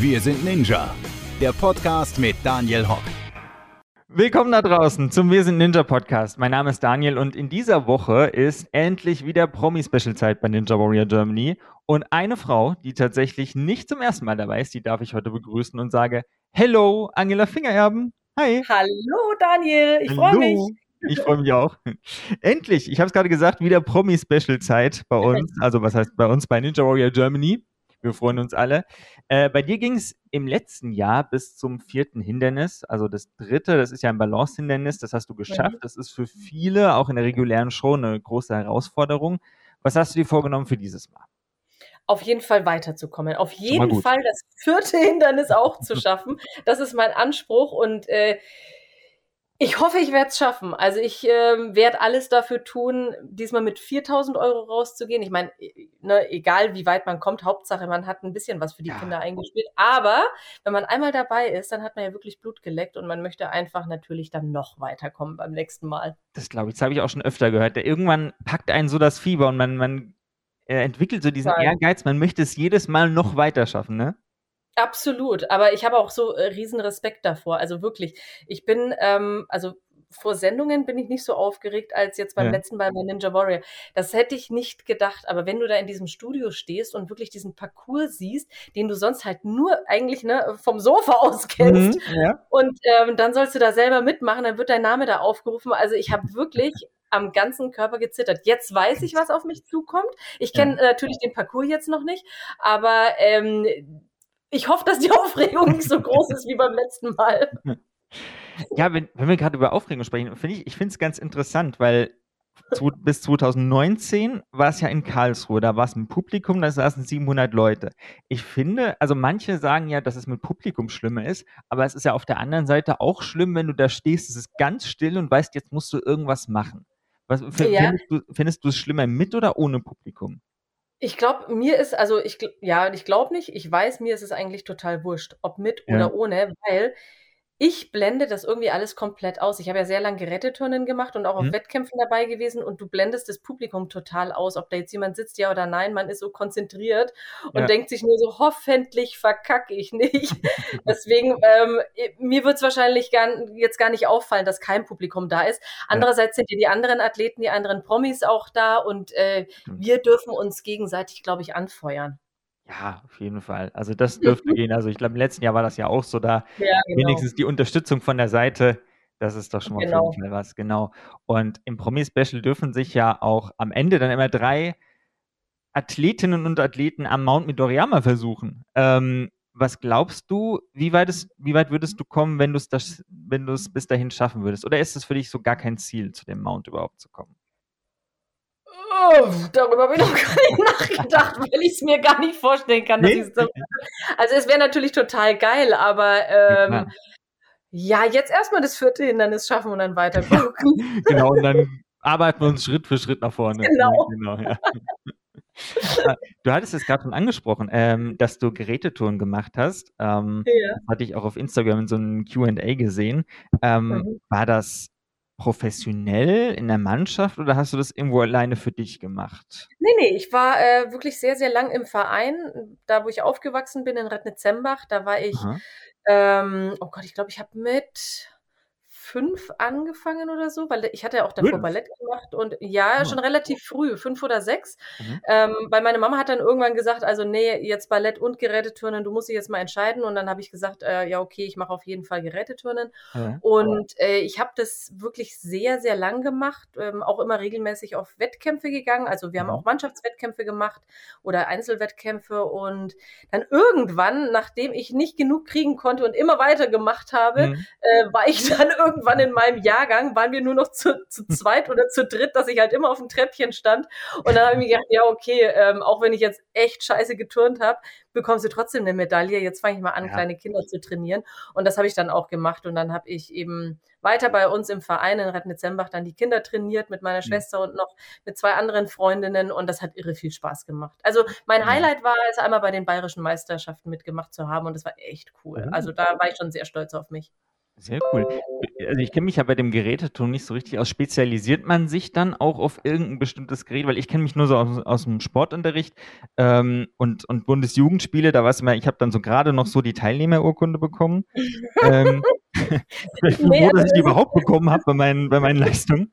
Wir sind Ninja, der Podcast mit Daniel Hock. Willkommen da draußen zum Wir sind Ninja Podcast. Mein Name ist Daniel und in dieser Woche ist endlich wieder Promi-Special-Zeit bei Ninja Warrior Germany. Und eine Frau, die tatsächlich nicht zum ersten Mal dabei ist, die darf ich heute begrüßen und sage: Hello, Angela Fingererben. Hi. Hallo, Daniel. Ich freue mich. Ich freue mich auch. Endlich, ich habe es gerade gesagt, wieder Promi-Special-Zeit bei uns. Also, was heißt bei uns bei Ninja Warrior Germany? Wir freuen uns alle. Äh, bei dir ging es im letzten Jahr bis zum vierten Hindernis, also das dritte, das ist ja ein Balance-Hindernis, das hast du geschafft. Das ist für viele, auch in der regulären Show, eine große Herausforderung. Was hast du dir vorgenommen für dieses Mal? Auf jeden Fall weiterzukommen. Auf jeden Fall das vierte Hindernis auch zu schaffen. Das ist mein Anspruch und äh, ich hoffe, ich werde es schaffen. Also ich äh, werde alles dafür tun, diesmal mit 4000 Euro rauszugehen. Ich meine, ne, egal wie weit man kommt, Hauptsache man hat ein bisschen was für die ja. Kinder eingespielt. Aber wenn man einmal dabei ist, dann hat man ja wirklich Blut geleckt und man möchte einfach natürlich dann noch weiterkommen beim nächsten Mal. Das glaube ich, das habe ich auch schon öfter gehört. Irgendwann packt einen so das Fieber und man, man entwickelt so diesen. Ehrgeiz, man möchte es jedes Mal noch weiter schaffen, ne? Absolut, aber ich habe auch so äh, riesen Respekt davor. Also wirklich, ich bin, ähm, also vor Sendungen bin ich nicht so aufgeregt als jetzt beim ja. letzten Mal bei Ninja Warrior. Das hätte ich nicht gedacht, aber wenn du da in diesem Studio stehst und wirklich diesen Parcours siehst, den du sonst halt nur eigentlich ne, vom Sofa aus kennst, mhm, ja. und ähm, dann sollst du da selber mitmachen, dann wird dein Name da aufgerufen. Also ich habe wirklich am ganzen Körper gezittert. Jetzt weiß ich, was auf mich zukommt. Ich kenne ja. natürlich den Parcours jetzt noch nicht, aber ähm, ich hoffe, dass die Aufregung nicht so groß ist wie beim letzten Mal. Ja, wenn, wenn wir gerade über Aufregung sprechen, finde ich, ich finde es ganz interessant, weil zu, bis 2019 war es ja in Karlsruhe, da war es ein Publikum, da saßen 700 Leute. Ich finde, also manche sagen ja, dass es mit Publikum schlimmer ist, aber es ist ja auf der anderen Seite auch schlimm, wenn du da stehst, es ist ganz still und weißt, jetzt musst du irgendwas machen. Was, ja. findest du es schlimmer mit oder ohne Publikum? Ich glaube, mir ist, also ich, ja, ich glaube nicht, ich weiß, mir ist es eigentlich total wurscht, ob mit ja. oder ohne, weil ich blende das irgendwie alles komplett aus. Ich habe ja sehr lange Geräteturnen gemacht und auch auf mhm. Wettkämpfen dabei gewesen und du blendest das Publikum total aus, ob da jetzt jemand sitzt, ja oder nein. Man ist so konzentriert und ja. denkt sich nur so, hoffentlich verkacke ich nicht. Deswegen, ähm, mir wird es wahrscheinlich gar, jetzt gar nicht auffallen, dass kein Publikum da ist. Andererseits ja. sind ja die anderen Athleten, die anderen Promis auch da und äh, wir dürfen uns gegenseitig, glaube ich, anfeuern. Ja, auf jeden Fall. Also das dürfte gehen. Also ich glaube, im letzten Jahr war das ja auch so, da ja, genau. wenigstens die Unterstützung von der Seite, das ist doch schon mal genau. auf jeden Fall was, genau. Und im Promi-Special dürfen sich ja auch am Ende dann immer drei Athletinnen und Athleten am Mount Midoriyama versuchen. Ähm, was glaubst du, wie weit, ist, wie weit würdest du kommen, wenn du es wenn du es bis dahin schaffen würdest? Oder ist es für dich so gar kein Ziel, zu dem Mount überhaupt zu kommen? Oh, darüber habe ich noch gar nicht nachgedacht, weil ich es mir gar nicht vorstellen kann. Nee? So also es wäre natürlich total geil, aber ähm, ja, jetzt erstmal das vierte Hindernis schaffen und dann weiter gucken. genau, und dann arbeiten wir uns Schritt für Schritt nach vorne. Genau. genau ja. Du hattest es gerade schon angesprochen, ähm, dass du Gerätetouren gemacht hast. Ähm, ja. Das hatte ich auch auf Instagram in so einem QA gesehen. Ähm, mhm. War das professionell in der Mannschaft oder hast du das irgendwo alleine für dich gemacht? Nee, nee, ich war äh, wirklich sehr, sehr lang im Verein. Da, wo ich aufgewachsen bin, in Rednitzembach, da war ich, ähm, oh Gott, ich glaube, ich habe mit fünf angefangen oder so, weil ich hatte ja auch davor fünf? Ballett gemacht und ja, schon relativ früh, fünf oder sechs. Mhm. Ähm, weil meine Mama hat dann irgendwann gesagt, also nee, jetzt Ballett und Geräteturnen, du musst dich jetzt mal entscheiden. Und dann habe ich gesagt, äh, ja, okay, ich mache auf jeden Fall Geräteturnen. Mhm. Und äh, ich habe das wirklich sehr, sehr lang gemacht, ähm, auch immer regelmäßig auf Wettkämpfe gegangen. Also wir mhm. haben auch Mannschaftswettkämpfe gemacht oder Einzelwettkämpfe. Und dann irgendwann, nachdem ich nicht genug kriegen konnte und immer weiter gemacht habe, mhm. äh, war ich dann irgendwann irgendwann in meinem Jahrgang waren wir nur noch zu, zu zweit oder zu dritt, dass ich halt immer auf dem Treppchen stand. Und dann habe ich mir gedacht, ja, okay, ähm, auch wenn ich jetzt echt scheiße geturnt habe, bekommst du trotzdem eine Medaille. Jetzt fange ich mal an, ja. kleine Kinder zu trainieren. Und das habe ich dann auch gemacht. Und dann habe ich eben weiter bei uns im Verein in Rednitzembach dann die Kinder trainiert mit meiner mhm. Schwester und noch mit zwei anderen Freundinnen. Und das hat irre viel Spaß gemacht. Also mein Highlight war es, einmal bei den bayerischen Meisterschaften mitgemacht zu haben. Und das war echt cool. Mhm. Also da war ich schon sehr stolz auf mich. Sehr cool. Also, ich kenne mich ja bei dem Geräteton nicht so richtig aus. Spezialisiert man sich dann auch auf irgendein bestimmtes Gerät? Weil ich kenne mich nur so aus aus'm Sportunterricht, ähm, und und Bundesjugendspiele, da weißt du mal, ich habe dann so gerade noch so die Teilnehmerurkunde bekommen. Ähm, ich bin froh, dass ich die überhaupt bekommen habe bei meinen bei meinen Leistungen.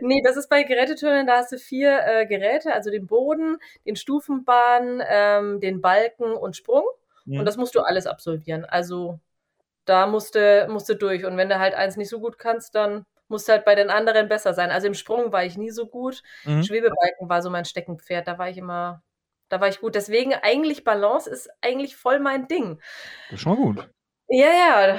Nee, das ist bei Geräteturnen, da hast du vier äh, Geräte, also den Boden, den Stufenbahn, ähm, den Balken und Sprung. Mhm. Und das musst du alles absolvieren. Also da musste musste durch. Und wenn du halt eins nicht so gut kannst, dann musst du halt bei den anderen besser sein. Also im Sprung war ich nie so gut. Mhm. Schwebebalken war so mein Steckenpferd. Da war ich immer, da war ich gut. Deswegen eigentlich Balance ist eigentlich voll mein Ding. Das ist schon mal gut. Ja, ja.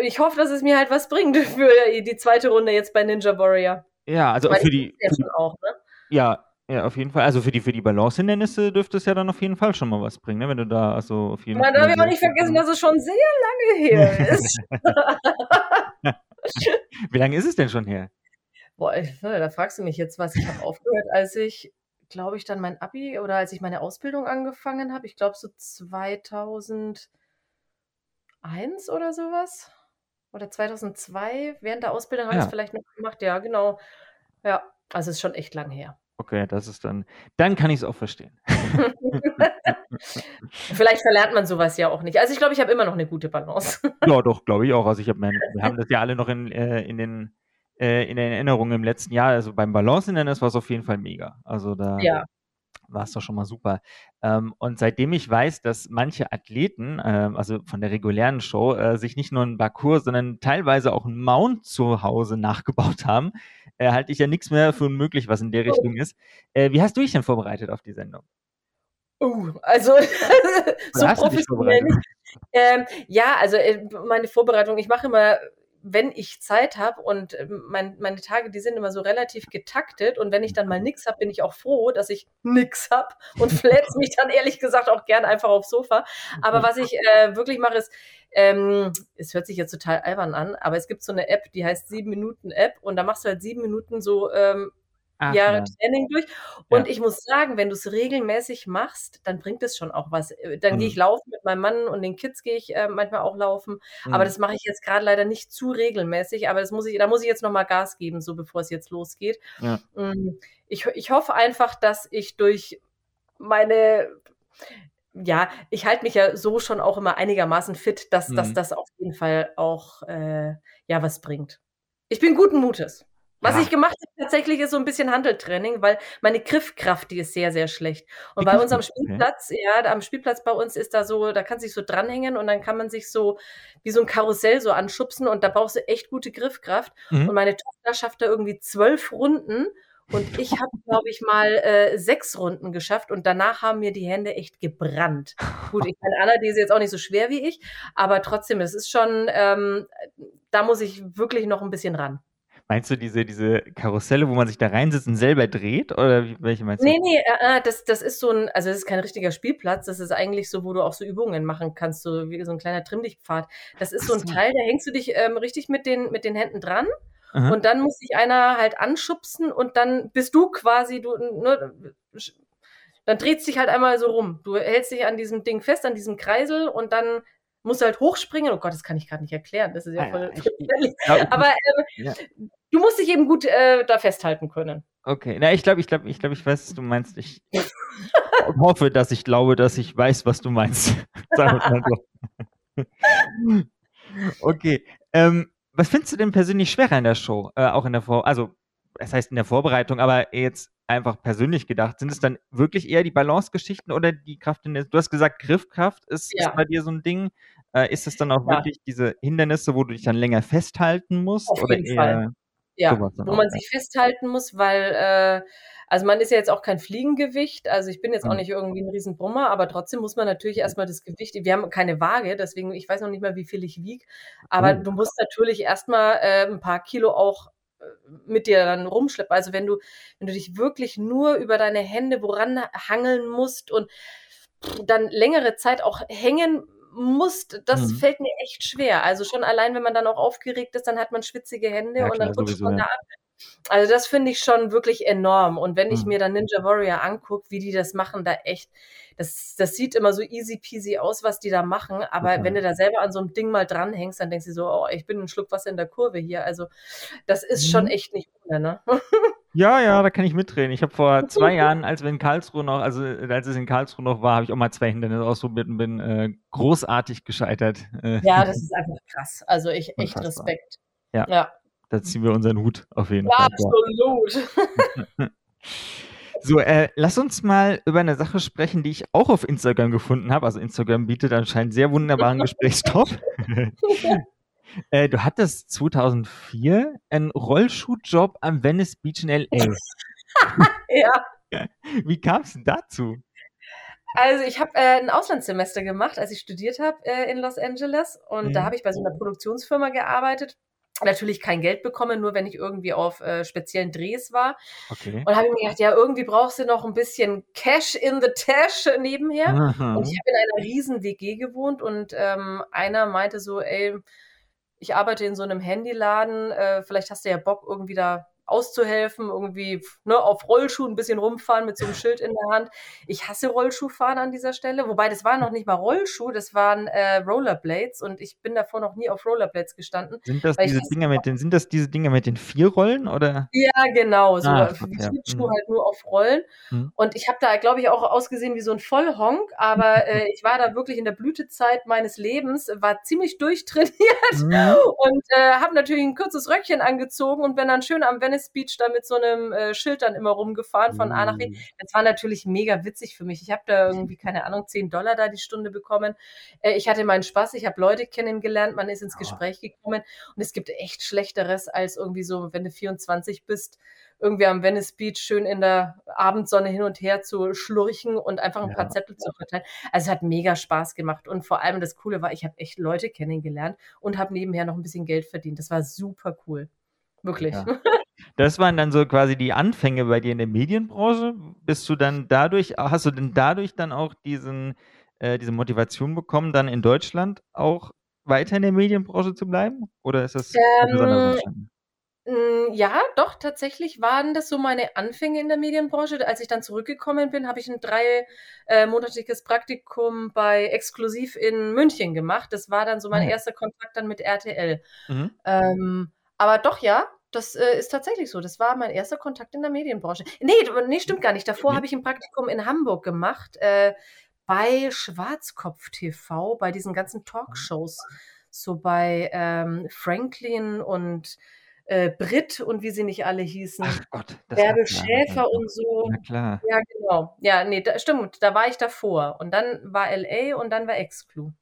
Ich hoffe, dass es mir halt was bringt für die zweite Runde jetzt bei Ninja Warrior. Ja, also für die, für auch, ne? Ja, ja, auf jeden Fall. Also für die, für die Balance-Hindernisse dürfte es ja dann auf jeden Fall schon mal was bringen, ne? wenn du da also auf jeden Man Fall. Man darf ja auch nicht vergessen, dass es schon sehr lange her ist. Wie lange ist es denn schon her? Boah, ne, da fragst du mich jetzt was. Ich habe aufgehört, als ich, glaube ich, dann mein Abi oder als ich meine Ausbildung angefangen habe. Ich glaube so 2001 oder sowas. Oder 2002. Während der Ausbildung habe ich es vielleicht noch gemacht. Ja, genau. Ja, also es ist schon echt lang her. Okay, das ist dann dann kann ich es auch verstehen. Vielleicht verlernt man sowas ja auch nicht. Also, ich glaube, ich habe immer noch eine gute Balance. Ja, doch, glaube ich auch. Also, ich habe wir haben das ja alle noch in äh, in den äh, in den Erinnerungen im letzten Jahr. Also, beim Balancehindernis war es auf jeden Fall mega. Also, da Ja. war es doch schon mal super. Ähm, und seitdem ich weiß, dass manche Athleten, ähm, also von der regulären Show, äh, sich nicht nur 'n Parcours, sondern teilweise auch 'n Mount zu Hause nachgebaut haben, äh, halte ich ja nichts mehr für unmöglich, was in der oh. Richtung ist. Äh, wie hast du dich denn vorbereitet auf die Sendung? Oh, also so professionell. Ähm, ja, also äh, meine Vorbereitung, ich mache immer wenn ich Zeit habe und ähm, mein, meine Tage, die sind immer so relativ getaktet und wenn ich dann mal nix habe, bin ich auch froh, dass ich nix habe und flätze mich dann ehrlich gesagt auch gern einfach aufs Sofa. Aber was ich äh, wirklich mache, ist, ähm, es hört sich jetzt total albern an, aber es gibt so eine App, die heißt sieben Minuten App und da machst du halt sieben Minuten so ähm, Ach, Jahre ja. Training durch. Und ja. ich muss sagen, wenn du es regelmäßig machst, dann bringt es schon auch was. Äh, dann mhm. gehe ich laufen mit meinem Mann und den Kids gehe ich äh, manchmal auch laufen. Mhm. Aber das mache ich jetzt gerade leider nicht zu regelmäßig. Aber das muss ich, da muss ich jetzt nochmal Gas geben, so bevor es jetzt losgeht. Ja. Mm, ich, ich hoffe einfach, dass ich durch meine ja, ich halte mich ja so schon auch immer einigermaßen fit, dass, mhm. dass das auf jeden Fall auch äh, ja was bringt. Ich bin guten Mutes. Was ja. ich gemacht habe tatsächlich ist so ein bisschen Handeltraining, weil meine Griffkraft, die ist sehr, sehr schlecht. Und bei unserem Spielplatz, okay. ja, am Spielplatz bei uns ist da so, da kann sich so dranhängen und dann kann man sich so wie so ein Karussell so anschubsen und da brauchst du echt gute Griffkraft. Mhm. Und meine Tochter schafft da irgendwie zwölf Runden und ich habe, glaube ich, mal äh, sechs Runden geschafft und danach haben mir die Hände echt gebrannt. Gut, ich meine, Anna, die ist jetzt auch nicht so schwer wie ich, aber trotzdem, es ist schon, ähm, da muss ich wirklich noch ein bisschen ran. Meinst du diese, diese Karusselle, wo man sich da reinsetzt und selber dreht? Oder welche meinst du? Nee, nee, äh, äh, das, das ist so ein, also das ist kein richtiger Spielplatz, das ist eigentlich so, wo du auch so Übungen machen kannst, so wie so ein kleiner Trimmdichtpfad. Das ist so ein Teil, da hängst du dich ähm, richtig mit den, mit den Händen dran. Aha. Und dann muss sich einer halt anschubsen und dann bist du quasi, du, ne, dann dreht sich halt einmal so rum. Du hältst dich an diesem Ding fest, an diesem Kreisel und dann musst du halt hochspringen. Oh Gott, das kann ich gerade nicht erklären. Das ist ja ah, voll. Ja, Aber ähm, ja du musst dich eben gut äh, da festhalten können. Okay, na, ich glaube, ich glaube, ich glaube, ich weiß, was du meinst. Ich hoffe, dass ich glaube, dass ich weiß, was du meinst. okay. Ähm, was findest du denn persönlich schwerer in der Show? Äh, auch in der Vor also das heißt in der Vorbereitung, aber jetzt einfach persönlich gedacht, sind es dann wirklich eher die Balance-Geschichten oder die Kraft in der, du hast gesagt, Griffkraft ist, ja. ist bei dir so ein Ding. Äh, ist es dann auch ja. wirklich diese Hindernisse, wo du dich dann länger festhalten musst? Auf oder eher, Fall. Ja, wo man sich festhalten muss, weil, äh, also man ist ja jetzt auch kein Fliegengewicht, also ich bin jetzt auch mhm. nicht irgendwie ein Riesenbrummer, aber trotzdem muss man natürlich erstmal das Gewicht, wir haben keine Waage, deswegen, ich weiß noch nicht mal, wie viel ich wiege, aber mhm. du musst natürlich erstmal äh, ein paar Kilo auch äh, mit dir dann rumschleppen. Also wenn du, wenn du dich wirklich nur über deine Hände woran hangeln musst und dann längere Zeit auch hängen musst, das mhm. fällt mir echt schwer. Also schon allein, wenn man dann auch aufgeregt ist, dann hat man schwitzige Hände ja, und dann rutscht man ja. da ab. Also das finde ich schon wirklich enorm. Und wenn ich mhm. mir dann Ninja Warrior angucke, wie die das machen, da echt, das, das sieht immer so easy peasy aus, was die da machen. Aber okay. wenn du da selber an so einem Ding mal dranhängst, dann denkst du so, oh, ich bin ein Schluck Wasser in der Kurve hier. Also das ist mhm. schon echt nicht ohne, ne? Ja, ja, da kann ich mitreden. Ich habe vor zwei Jahren, als wir in Karlsruhe noch, also als es in Karlsruhe noch war, habe ich auch mal zwei Hindernisse ausprobiert und bin äh, großartig gescheitert. Äh, ja, das ist einfach krass. Also ich echt Unfassbar. Respekt. Ja. ja. Da ziehen wir unseren Hut auf jeden ja, Fall. Absolut. So, äh, lass uns mal über eine Sache sprechen, die ich auch auf Instagram gefunden habe. Also Instagram bietet anscheinend sehr wunderbaren Gesprächsstoff. Äh, du hattest 2004 einen Rollschuhjob am Venice Beach in L.A. ja. Wie kam es dazu? Also ich habe äh, ein Auslandssemester gemacht, als ich studiert habe äh, in Los Angeles und mhm. da habe ich bei so einer Produktionsfirma gearbeitet. Natürlich kein Geld bekommen, nur wenn ich irgendwie auf äh, speziellen Drehs war. Okay. Und habe mir gedacht, ja, irgendwie brauchst du noch ein bisschen Cash in the Tash nebenher. Mhm. Und ich habe in einer riesen WG gewohnt und ähm, einer meinte so, ey, ich arbeite in so einem Handyladen, äh, vielleicht hast du ja Bock, irgendwie da auszuhelfen, irgendwie ne, auf Rollschuhen ein bisschen rumfahren mit so einem Schild in der Hand. Ich hasse Rollschuhfahren an dieser Stelle, wobei das waren noch nicht mal Rollschuh, das waren äh, Rollerblades und ich bin davor noch nie auf Rollerblades gestanden. Sind das diese Dinger mit den, sind das diese Dinger mit den vier Rollen oder? Ja, genau, so ah, ja. Mhm. halt nur auf Rollen. Mhm. Und ich habe da, glaube ich, auch ausgesehen wie so ein Vollhonk, aber äh, ich war da wirklich in der Blütezeit meines Lebens, war ziemlich durchtrainiert mhm. und äh, habe natürlich ein kurzes Röckchen angezogen und bin dann schön am Venice Beach da mit so einem äh, Schild dann immer rumgefahren von A nach B. Mm. Das war natürlich mega witzig für mich. Ich habe da irgendwie, keine Ahnung, 10 Dollar da die Stunde bekommen. Äh, ich hatte meinen Spaß, ich habe Leute kennengelernt, man ist ins Gespräch gekommen und es gibt echt Schlechteres als irgendwie so, wenn du 24 bist, irgendwie am Venice Beach schön in der Abendsonne hin und her zu schlurchen und einfach ein ja. paar Zettel zu verteilen. Also es hat mega Spaß gemacht und vor allem das Coole war, ich habe echt Leute kennengelernt und habe nebenher noch ein bisschen Geld verdient. Das war super cool. Wirklich. Ja. Das waren dann so quasi die Anfänge bei dir in der Medienbranche. Bist du dann dadurch, hast du denn dadurch dann auch diesen, äh, diese Motivation bekommen, dann in Deutschland auch weiter in der Medienbranche zu bleiben? Oder ist das ähm, ja, doch, tatsächlich waren das so meine Anfänge in der Medienbranche. Als ich dann zurückgekommen bin, habe ich ein dreimonatiges äh, Praktikum bei Exklusiv in München gemacht. Das war dann so mein ah, erster Kontakt dann mit RTL. Mhm. Ähm, aber doch, ja, das äh, ist tatsächlich so. Das war mein erster Kontakt in der Medienbranche. Nee, nee stimmt gar nicht. Davor habe ich ein Praktikum in Hamburg gemacht, äh, bei Schwarzkopf TV, bei diesen ganzen Talkshows. So bei ähm, Franklin und äh, Brit und wie sie nicht alle hießen. Ach Gott. Bärbel Schäfer und so. Na klar. Ja, genau. Ja, nee, da, stimmt. Da war ich davor. Und dann war LA und dann war Exclu.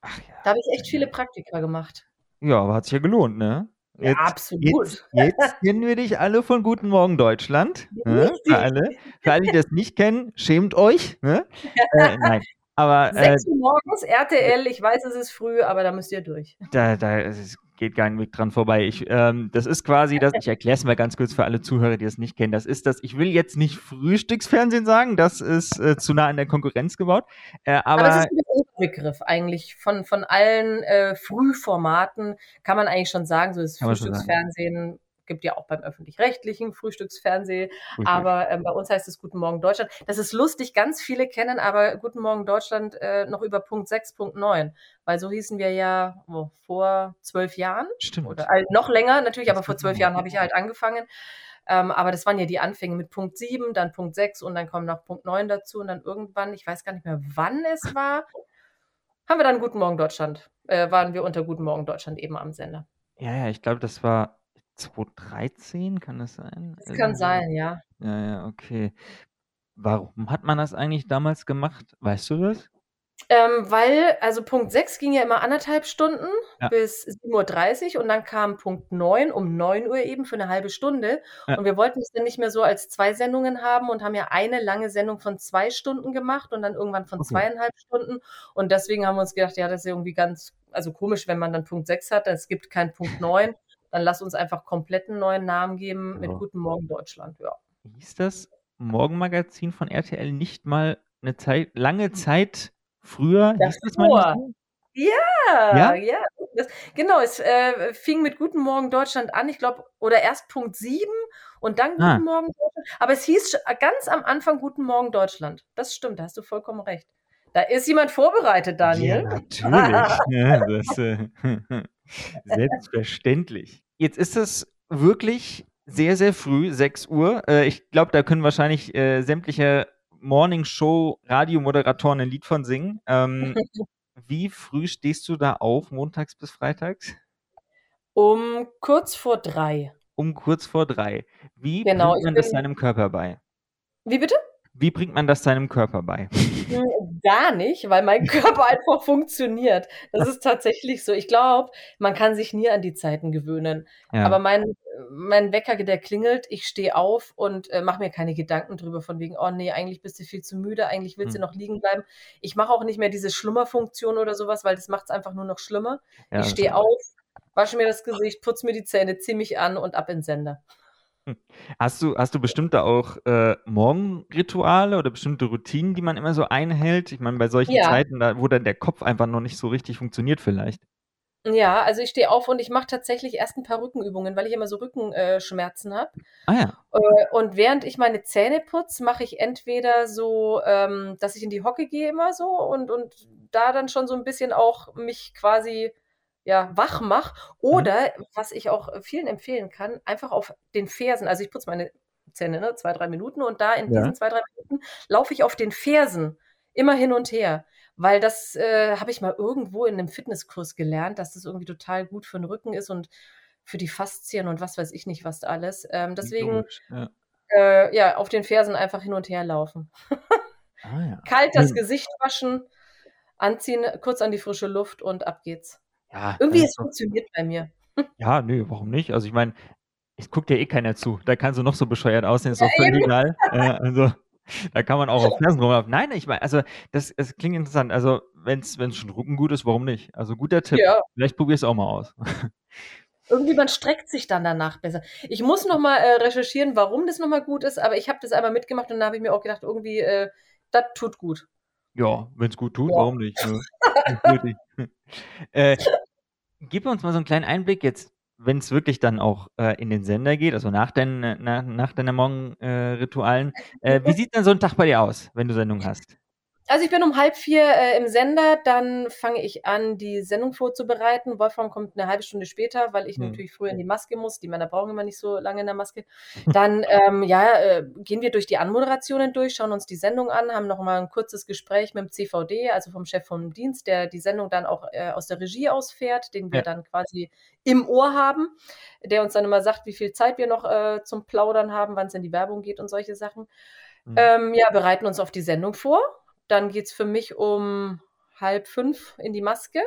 Ach ja. Da habe ich echt viele Praktika gemacht. Ja, aber hat sich ja gelohnt, ne? Jetzt, ja, absolut. Jetzt, jetzt, kennen wir dich alle von Guten Morgen Deutschland. Ne? Für, alle. Für alle, die das nicht kennen, schämt euch. Ne? Äh, nein. Aber, 6 äh, Uhr morgens, RTL, ich weiß, es ist früh, aber da müsst ihr durch. Da, da ist geht kein Weg dran vorbei. Ich, ähm, das ist quasi das, ich erkläre es mal ganz kurz für alle Zuhörer, die es nicht kennen. Das ist das, ich will jetzt nicht Frühstücksfernsehen sagen, das ist äh, zu nah an der Konkurrenz gebaut. Äh, aber, aber das ist ein Begriff eigentlich. Von, von allen äh, Frühformaten kann man eigentlich schon sagen, so ist Frühstücksfernsehen gibt ja auch beim öffentlich-rechtlichen Frühstücksfernsehen, okay. aber ähm, bei uns heißt es Guten Morgen Deutschland. Das ist lustig, ganz viele kennen aber Guten Morgen Deutschland äh, noch über Punkt 6, Punkt 9, weil so hießen wir ja oh, vor zwölf Jahren. Stimmt. Oder äh, noch länger natürlich, das aber vor zwölf Jahren habe ich halt angefangen. Ähm, aber das waren ja die Anfänge mit Punkt 7, dann Punkt 6 und dann kommt noch Punkt 9 dazu und dann irgendwann, ich weiß gar nicht mehr, wann es war, haben wir dann Guten Morgen Deutschland, äh, waren wir unter Guten Morgen Deutschland eben am Sender. Ja, ja, ich glaube, das war 2013, kann das sein? Das kann sein, ja. Ja, ja, okay. Warum hat man das eigentlich damals gemacht? Weißt du das? Ähm, weil, also Punkt 6 ging ja immer anderthalb Stunden ja. bis 7.30 Uhr und dann kam Punkt 9 um 9 Uhr eben für eine halbe Stunde. Ja. Und wir wollten es dann nicht mehr so als zwei Sendungen haben und haben ja eine lange Sendung von zwei Stunden gemacht und dann irgendwann von okay. zweieinhalb Stunden. Und deswegen haben wir uns gedacht, ja, das ist irgendwie ganz, also komisch, wenn man dann Punkt 6 hat, es gibt keinen Punkt 9 dann lass uns einfach komplett einen neuen Namen geben mit Guten Morgen Deutschland, ja. Hieß das Morgenmagazin von RTL nicht mal eine Zeit, lange Zeit früher? Davor. Hieß das mal Ja, ja, ja. Das, genau, es äh, fing mit Guten Morgen Deutschland an, ich glaube, oder erst Punkt 7 und dann Guten ah. Morgen Deutschland. Aber es hieß ganz am Anfang Guten Morgen Deutschland. Das stimmt, da hast du vollkommen recht. Da ist jemand vorbereitet, Daniel. Ja, natürlich. ja, das, äh, selbstverständlich. Jetzt ist es wirklich sehr, sehr früh, 6 Uhr. Äh, ich glaube, da können wahrscheinlich äh, sämtliche Morning Show Radiomoderatoren ein Lied von singen. Ähm, wie früh stehst du da auf, montags bis freitags? Um kurz vor drei. Um kurz vor drei. Wie genau, bringt man das deinem Körper bei? Wie bitte? Wie bringt man das deinem Körper bei? Hm, gar nicht, weil mein Körper einfach funktioniert. Das ist tatsächlich so. Ich glaube, man kann sich nie an die Zeiten gewöhnen. Ja. Aber mein, mein Wecker, der klingelt, ich stehe auf und äh, mache mir keine Gedanken drüber, von wegen, oh nee, eigentlich bist du viel zu müde, eigentlich willst hm. du noch liegen bleiben. Ich mache auch nicht mehr diese Schlummerfunktion oder sowas, weil das macht es einfach nur noch schlimmer. Ja, ich stehe auf, wasche mir das Gesicht, putze mir die Zähne, ziehe mich an und ab in Sender. Hast du, hast du bestimmte auch äh, Morgenrituale oder bestimmte Routinen, die man immer so einhält? Ich meine, bei solchen ja. Zeiten, da, wo dann der Kopf einfach noch nicht so richtig funktioniert, vielleicht. Ja, also ich stehe auf und ich mache tatsächlich erst ein paar Rückenübungen, weil ich immer so Rückenschmerzen habe. Ah ja. Äh, und während ich meine Zähne putze, mache ich entweder so, ähm, dass ich in die Hocke gehe immer so und, und da dann schon so ein bisschen auch mich quasi ja, wach mache. Mhm. Oder, mhm. was ich auch vielen empfehlen kann, einfach auf den Fersen. Also ich putze meine Zähne, ne, zwei, drei Minuten und da in ja. diesen zwei, drei Minuten laufe ich auf den Fersen immer hin und her. Weil das äh, habe ich mal irgendwo in einem Fitnesskurs gelernt, dass das irgendwie total gut für den Rücken ist und für die Faszien und was weiß ich nicht, was alles. Ähm, deswegen ja. Äh, ja. auf den Fersen einfach hin und her laufen. ah, ja. Kalt das hm. Gesicht waschen, anziehen, kurz an die frische Luft und ab geht's. Ja, Irgendwie, es funktioniert bei mir. Ja, nö, warum nicht? Also ich meine, es guckt ja eh keiner zu. Da kannst du noch so bescheuert aussehen, ist doch völlig egal. Äh, also da kann man auch auf Fersen rumlaufen. Nein, ich meine, also das, das klingt interessant. Also wenn es schon Rücken gut ist, warum nicht? Also guter Tipp. Ja. Vielleicht probier es auch mal aus. Irgendwie, man streckt sich dann danach besser. Ich muss noch mal äh, recherchieren, warum das noch mal gut ist, aber ich habe das einmal mitgemacht und da habe ich mir auch gedacht, irgendwie, äh, das tut gut. Ja, wenn es gut tut, ja. warum nicht? Ne? äh, gib uns mal so einen kleinen Einblick jetzt, wenn es wirklich dann auch äh, in den Sender geht, also nach, dein, nach, nach deiner Morgenritualen. Äh, wie sieht denn so ein Tag bei dir aus, wenn du Sendung hast? Also ich bin um halb vier äh, im Sender, dann fange ich an, die Sendung vorzubereiten. Wolfram kommt eine halbe Stunde später, weil ich hm. natürlich früher in die Maske muss. Die Männer brauchen immer nicht so lange in der Maske. Dann ähm, ja, äh, gehen wir durch die Anmoderationen durch, schauen uns die Sendung an, haben nochmal ein kurzes Gespräch mit dem CVD, also vom Chef vom Dienst, der die Sendung dann auch äh, aus der Regie ausfährt, den wir ja. dann quasi im Ohr haben, der uns dann immer sagt, wie viel Zeit wir noch äh, zum Plaudern haben, wann es in die Werbung geht und solche Sachen. Mhm. Ähm, ja, bereiten uns auf die Sendung vor dann geht es für mich um halb fünf in die Maske.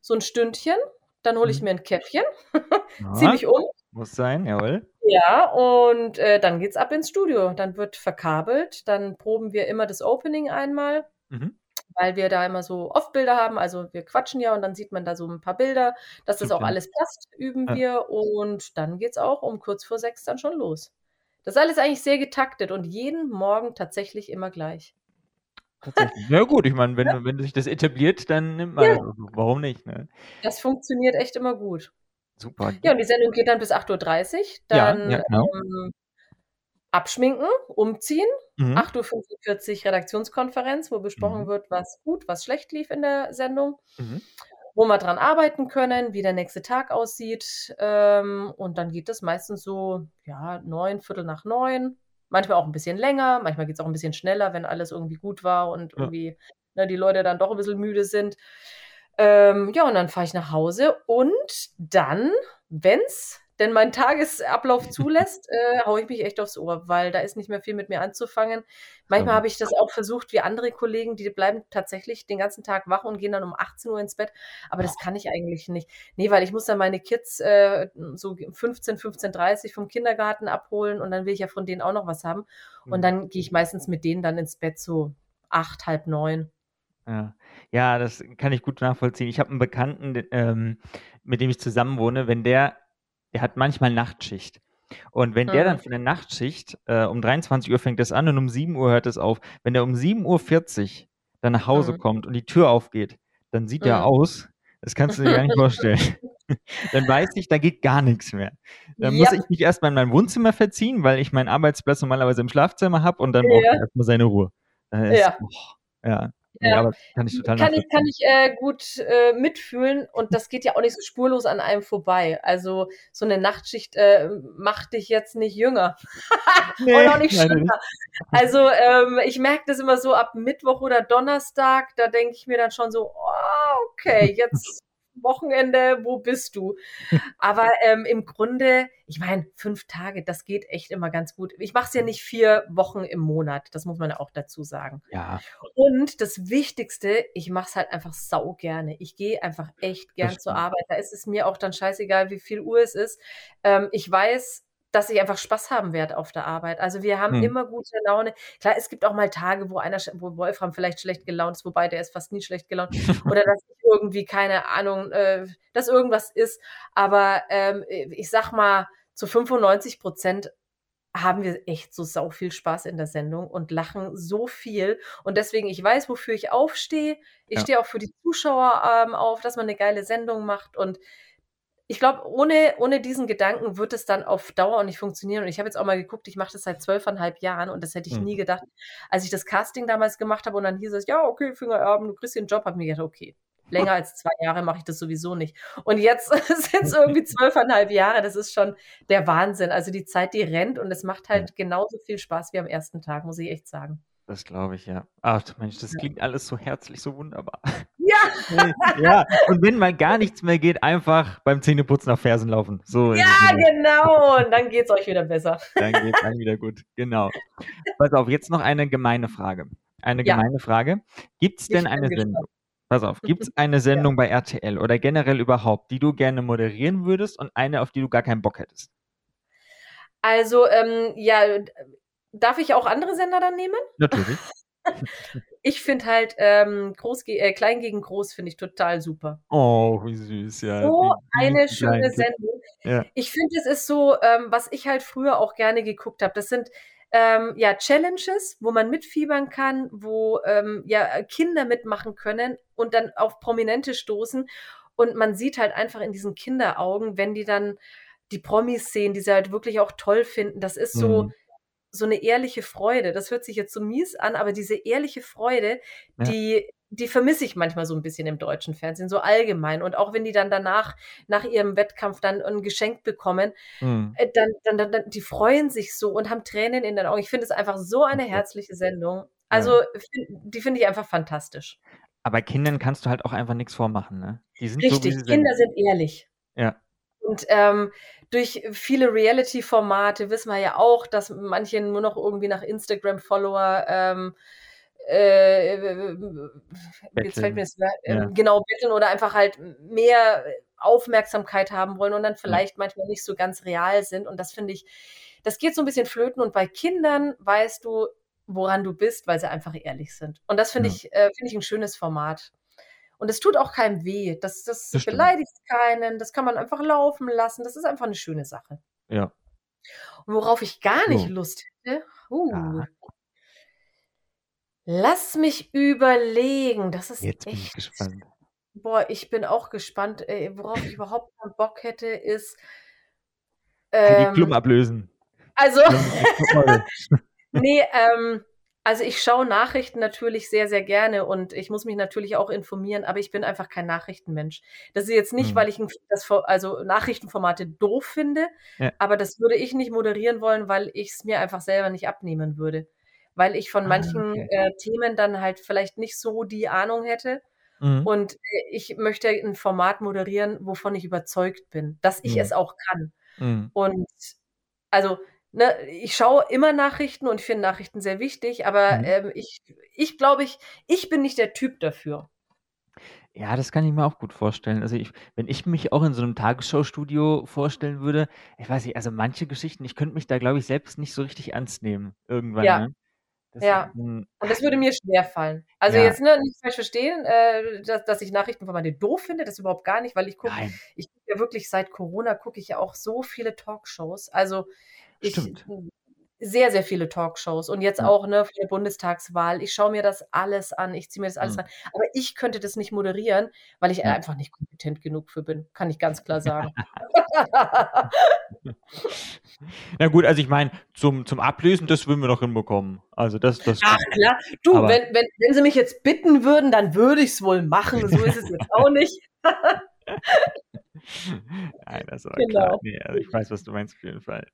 So ein Stündchen. Dann hole ich mhm. mir ein Käffchen, ziehe mich um. Muss sein, jawohl. Ja, und äh, dann geht's ab ins Studio. Dann wird verkabelt. Dann proben wir immer das Opening einmal. Mhm weil wir da immer so Off-Bilder haben. Also wir quatschen ja und dann sieht man da so ein paar Bilder, dass das auch alles passt, üben ja. wir und dann geht es auch um kurz vor sechs dann schon los. Das ist alles eigentlich sehr getaktet und jeden Morgen tatsächlich immer gleich. Tatsächlich. Ja gut, ich meine, wenn, ja. wenn sich das etabliert, dann nimmt man ja. das. Warum nicht? Ne? Das funktioniert echt immer gut. Super. Ja, und die Sendung geht dann bis 8.30 Uhr. Dann ja, genau. ähm, abschminken, umziehen. Mhm. 8.45 Uhr Redaktionskonferenz, wo besprochen mhm. wird, was gut, was schlecht lief in der Sendung. Mhm. Wo wir dran arbeiten können, wie der nächste Tag aussieht. Ähm, und dann geht das meistens so, ja, neun, Viertel nach neun Manchmal auch ein bisschen länger, manchmal geht es auch ein bisschen schneller, wenn alles irgendwie gut war und ja. irgendwie ne, die Leute dann doch ein bisschen müde sind. Ähm, ja, und dann fahre ich nach Hause und dann, wenn es denn mein Tagesablauf zulässt, äh, haue ich mich echt aufs Ohr, weil da ist nicht mehr viel mit mir anzufangen. Manchmal habe ich das auch versucht, wie andere Kollegen, die bleiben tatsächlich den ganzen Tag wach und gehen dann um 18 Uhr ins Bett. Aber das kann ich eigentlich nicht. Nee, weil ich muss dann meine Kids äh, so 15, 15.30 vom Kindergarten abholen und dann will ich ja von denen auch noch was haben. Und mhm. dann gehe ich meistens mit denen dann ins Bett so acht, halb neun. Ja. ja, das kann ich gut nachvollziehen. Ich habe einen Bekannten, ähm, mit dem ich zusammen wohne, wenn der der hat manchmal Nachtschicht. Und wenn der dann von der Nachtschicht, äh, um 23 Uhr fängt das an und um 7 Uhr hört es auf, wenn der um 7.40 Uhr dann nach Hause mhm. kommt und die Tür aufgeht, dann sieht mhm. aus, das kannst du dir gar nicht vorstellen. dann weiß ich, da geht gar nichts mehr. Dann ja. muss ich mich erstmal in mein Wohnzimmer verziehen, weil ich meinen Arbeitsplatz normalerweise im Schlafzimmer habe und dann ja. braucht er erstmal seine Ruhe. Ist, ja. Oh, ja. Ja, aber kann ich total Kann ich, kann ich äh, gut äh, mitfühlen und das geht ja auch nicht so spurlos an einem vorbei. Also so eine Nachtschicht äh, macht dich jetzt nicht jünger nee, und auch nicht schlimmer. Also ähm, ich merke das immer so ab Mittwoch oder Donnerstag, da denke ich mir dann schon so, oh, okay, jetzt Wochenende, wo bist du? Aber ähm, im Grunde, ich meine, fünf Tage, das geht echt immer ganz gut. Ich mache es ja nicht vier Wochen im Monat, das muss man auch dazu sagen. Ja. Und das Wichtigste, ich mache es halt einfach sau gerne. Ich gehe einfach echt gern zur Arbeit. Da ist es mir auch dann scheißegal, wie viel Uhr es ist. Ähm, ich weiß, dass ich einfach Spaß haben werde auf der Arbeit. Also wir haben hm. immer gute Laune. Klar, es gibt auch mal Tage, wo einer, wo Wolfram vielleicht schlecht gelaunt ist, wobei der ist fast nie schlecht gelaunt. Oder dass ich irgendwie, keine Ahnung, äh, dass irgendwas ist. Aber ähm, ich sag mal, zu 95 Prozent haben wir echt so sau viel Spaß in der Sendung und lachen so viel. Und deswegen, ich weiß, wofür ich aufstehe. Ich ja. stehe auch für die Zuschauer ähm, auf, dass man eine geile Sendung macht. Und ich glaube, ohne, ohne diesen Gedanken wird es dann auf Dauer auch nicht funktionieren. Und ich habe jetzt auch mal geguckt, ich mache das seit zwölfeinhalb Jahren und das hätte ich mhm. nie gedacht. Als ich das Casting damals gemacht habe und dann hieß es, ja, okay, Fingererben, du kriegst den Job, habe ich mir gedacht, okay, länger als zwei Jahre mache ich das sowieso nicht. Und jetzt sind es irgendwie zwölfeinhalb Jahre, das ist schon der Wahnsinn. Also die Zeit, die rennt und es macht halt genauso viel Spaß wie am ersten Tag, muss ich echt sagen. Das glaube ich, ja. Ach Mensch, das klingt alles so herzlich, so wunderbar. Ja. ja, und wenn mal gar nichts mehr geht, einfach beim Zähneputzen auf Fersen laufen. So ja, genau. Und dann geht es euch wieder besser. Dann geht es dann wieder gut. Genau. Pass auf, jetzt noch eine gemeine Frage. Eine ja. gemeine Frage. Gibt es denn eine Sendung? Pass auf, gibt es eine Sendung ja. bei RTL oder generell überhaupt, die du gerne moderieren würdest und eine, auf die du gar keinen Bock hättest? Also, ähm, ja, Darf ich auch andere Sender dann nehmen? Natürlich. ich finde halt ähm, groß, äh, Klein gegen Groß finde ich total super. Oh, wie süß, ja. So eine die schöne Sendung. Ja. Ich finde, es ist so, ähm, was ich halt früher auch gerne geguckt habe. Das sind ähm, ja Challenges, wo man mitfiebern kann, wo ähm, ja Kinder mitmachen können und dann auf Prominente stoßen. Und man sieht halt einfach in diesen Kinderaugen, wenn die dann die Promis sehen, die sie halt wirklich auch toll finden. Das ist so. Mhm so eine ehrliche Freude. Das hört sich jetzt so mies an, aber diese ehrliche Freude, ja. die, die vermisse ich manchmal so ein bisschen im deutschen Fernsehen, so allgemein. Und auch wenn die dann danach, nach ihrem Wettkampf dann ein Geschenk bekommen, mhm. dann, dann, dann, dann, die freuen sich so und haben Tränen in den Augen. Ich finde es einfach so eine herzliche Sendung. Also, ja. die finde ich einfach fantastisch. Aber Kindern kannst du halt auch einfach nichts vormachen, ne? Die sind Richtig, so, Kinder sind ehrlich. Ja. Und ähm, durch viele Reality-Formate wissen wir ja auch, dass manche nur noch irgendwie nach Instagram-Follower ähm, äh, jetzt fällt mir das, äh, ja. genau betteln oder einfach halt mehr Aufmerksamkeit haben wollen und dann vielleicht ja. manchmal nicht so ganz real sind. Und das finde ich, das geht so ein bisschen flöten. Und bei Kindern weißt du, woran du bist, weil sie einfach ehrlich sind. Und das finde ja. ich, äh, finde ich ein schönes Format. Und es tut auch keinem weh. Das, das, das beleidigt keinen. Das kann man einfach laufen lassen. Das ist einfach eine schöne Sache. Ja. Und worauf ich gar nicht oh. Lust hätte, uh, ja. lass mich überlegen. Das ist Jetzt echt. Bin ich gespannt. Boah, ich bin auch gespannt. worauf ich überhaupt keinen Bock hätte, ist. Ähm, die Klum ablösen. Also. nee, ähm, also ich schaue Nachrichten natürlich sehr, sehr gerne und ich muss mich natürlich auch informieren, aber ich bin einfach kein Nachrichtenmensch. Das ist jetzt nicht, mhm. weil ich das, also Nachrichtenformate doof finde, ja. aber das würde ich nicht moderieren wollen, weil ich es mir einfach selber nicht abnehmen würde. Weil ich von ah, manchen okay. äh, Themen dann halt vielleicht nicht so die Ahnung hätte. Mhm. Und äh, ich möchte ein Format moderieren, wovon ich überzeugt bin, dass ich mhm. es auch kann. Mhm. Und also ne, ich schaue immer Nachrichten und finde Nachrichten sehr wichtig, aber mhm. ähm, ich, ich glaube, ich, ich bin nicht der Typ dafür. Ja, das kann ich mir auch gut vorstellen. Also ich, wenn ich mich auch in so einem Tagesschau-Studio vorstellen würde, ich weiß nicht, also manche Geschichten, ich könnte mich da, glaube ich, selbst nicht so richtig ernst nehmen irgendwann. Ja. Ne? Ja, und das würde mir schwer fallen. Also ja. jetzt ne, nicht falsch verstehen, äh, dass, dass ich Nachrichtenformate doof finde, das überhaupt gar nicht, weil ich gucke, ich gucke ja wirklich seit Corona, gucke ich ja auch so viele Talkshows. Also ich, sehr, sehr viele Talkshows und jetzt ja. auch ne, für die Bundestagswahl. Ich schaue mir das alles an, ich ziehe mir das alles mhm. an. Aber ich könnte das nicht moderieren, weil ich ja. einfach nicht kompetent genug für bin, kann ich ganz klar sagen. Na gut, also ich meine, zum, zum Ablösen, das würden wir noch hinbekommen. Also das, das Ach klar, du, wenn, wenn, wenn sie mich jetzt bitten würden, dann würde ich es wohl machen. So ist es jetzt auch nicht. Nein, das war genau. klar. Nee, also ich weiß, was du meinst auf jeden Fall.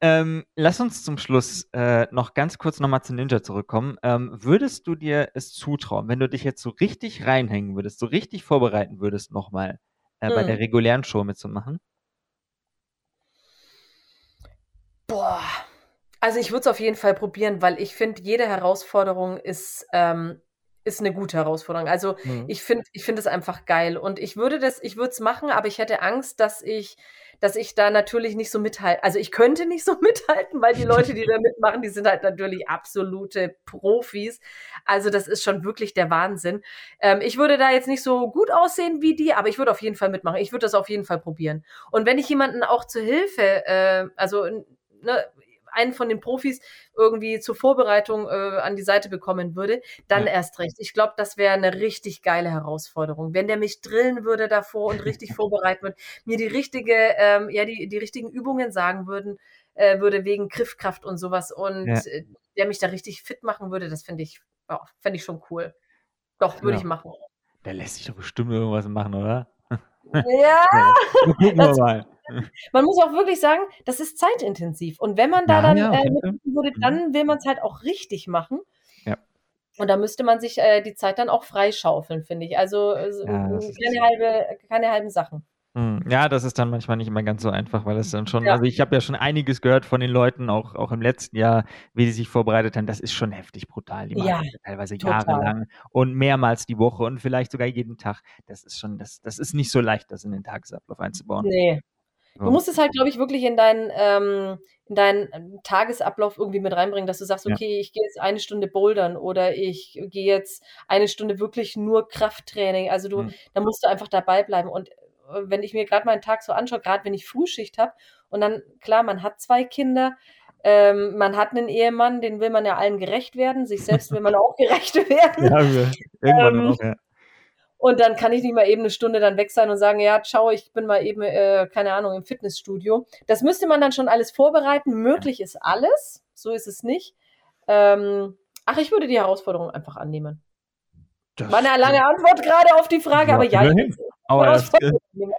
Ähm, lass uns zum Schluss äh, noch ganz kurz nochmal zu Ninja zurückkommen. Ähm, würdest du dir es zutrauen, wenn du dich jetzt so richtig reinhängen würdest, so richtig vorbereiten würdest, nochmal äh, hm. bei der hm. regulären Show mitzumachen? Boah, also ich würde es auf jeden Fall probieren, weil ich finde, jede Herausforderung ist ähm, ist eine gute Herausforderung. Also mhm. ich finde ich finde es einfach geil und ich würde das ich würde es machen, aber ich hätte Angst, dass ich dass ich da natürlich nicht so mithalten. Also ich könnte nicht so mithalten, weil die Leute, die da mitmachen, die sind halt natürlich absolute Profis. Also das ist schon wirklich der Wahnsinn. Ähm, ich würde da jetzt nicht so gut aussehen wie die, aber ich würde auf jeden Fall mitmachen. Ich würde das auf jeden Fall probieren. Und wenn ich jemanden auch zur Hilfe, äh, also ne, einen von den Profis irgendwie zur Vorbereitung äh, an die Seite bekommen würde, dann ja. erst recht. Ich glaube, das wäre eine richtig geile Herausforderung. Wenn der mich drillen würde davor und richtig vorbereiten würde, mir die richtige, ähm, ja, die, die richtigen Übungen sagen würden, äh, würde wegen Griffkraft und sowas und ja. äh, der mich da richtig fit machen würde, das finde ich, fände ich schon cool. Doch, würde ja. ich machen. Der lässt sich doch bestimmt irgendwas machen, oder? Ja, gucken wir mal. Man muss auch wirklich sagen, das ist zeitintensiv. Und wenn man da ja, dann ja, äh, würde, dann will man es halt auch richtig machen. Ja. Und da müsste man sich äh, die Zeit dann auch freischaufeln, finde ich. Also ja, keine, halbe, keine halben Sachen. Hm, ja, das ist dann manchmal nicht immer ganz so einfach, weil es dann schon, ja. also ich habe ja schon einiges gehört von den Leuten, auch, auch im letzten Jahr, wie sie sich vorbereitet haben. Das ist schon heftig brutal. Die machen ja, teilweise total. jahrelang und mehrmals die Woche und vielleicht sogar jeden Tag. Das ist schon, das, das ist nicht so leicht, das in den Tagesablauf einzubauen. Nee, Du musst es halt, glaube ich, wirklich in deinen, ähm, in deinen ähm, Tagesablauf irgendwie mit reinbringen, dass du sagst, okay, ja. ich gehe jetzt eine Stunde bouldern oder ich gehe jetzt eine Stunde wirklich nur Krafttraining. Also du, mhm. da musst du einfach dabei bleiben. Und wenn ich mir gerade meinen Tag so anschaue, gerade wenn ich Frühschicht habe und dann, klar, man hat zwei Kinder, ähm, man hat einen Ehemann, den will man ja allen gerecht werden, sich selbst will man auch gerecht werden. Ja, irgendwann ähm, auch, ja. Und dann kann ich nicht mal eben eine Stunde dann weg sein und sagen, ja, ciao, ich bin mal eben, äh, keine Ahnung, im Fitnessstudio. Das müsste man dann schon alles vorbereiten. Möglich ist alles, so ist es nicht. Ähm, ach, ich würde die Herausforderung einfach annehmen. Das War eine lange Antwort gerade auf die Frage, aber ja, aber das, mit,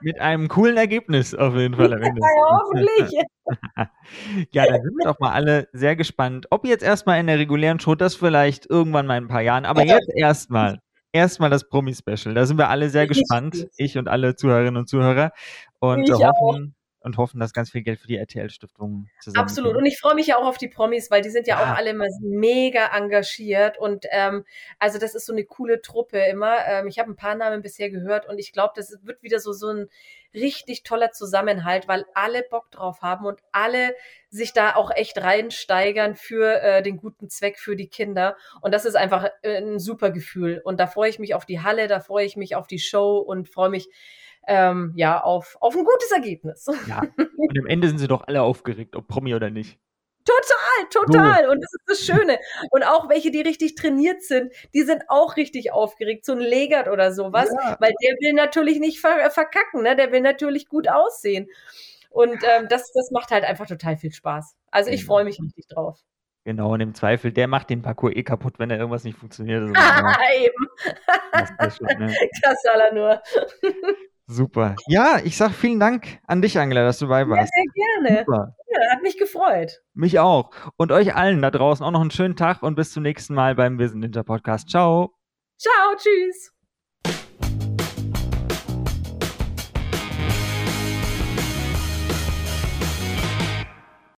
mit, einem coolen Ergebnis auf jeden Fall am Ende. Ja, hoffentlich. ja, dann sind wir doch mal alle sehr gespannt, ob jetzt erstmal in der regulären Show das vielleicht irgendwann mal in ein paar Jahren, aber jetzt erstmal erstmal das Promi-Special. Da sind wir alle sehr gespannt, ich und alle Zuhörerinnen und Zuhörer. Und ich hoffen, und hoffen, dass ganz viel Geld für die RTL-Stiftung zusammen. Absolut. Und ich freue mich ja auch auf die Promis, weil die sind ja, ja. auch alle immer mega engagiert. Und ähm, also das ist so eine coole Truppe immer. Ähm, ich habe ein paar Namen bisher gehört und ich glaube, das wird wieder so, so ein richtig toller Zusammenhalt, weil alle Bock drauf haben und alle sich da auch echt reinsteigern für äh, den guten Zweck für die Kinder. Und das ist einfach äh, ein super Gefühl. Und da freue ich mich auf die Halle, da freue ich mich auf die Show und freue mich ähm, ja, auf, auf ein gutes Ergebnis. Ja, und am Ende sind sie doch alle aufgeregt, ob Promi oder nicht. Total, total. Und das ist das Schöne. Und auch welche, die richtig trainiert sind, die sind auch richtig aufgeregt. So ein Legert oder sowas. Ja. Weil der will natürlich nicht ver verkacken, ne? Der will natürlich gut aussehen. Und ähm, das, das macht halt einfach total viel Spaß. Also ich genau. freue mich richtig drauf. Genau, und im Zweifel, der macht den Parcours eh kaputt, wenn da irgendwas nicht funktioniert. Also, Eben. Das, das, schon, ne? nur. Super. Ja, ich sag vielen Dank an dich, Angela, dass du dabei warst. Ja, sehr gerne. Super. Ja, hat mich gefreut. Mich auch. Und euch allen da draußen auch noch einen schönen Tag und bis zum nächsten Mal beim Wissen Podcast. Ciao. Ciao, tschüss.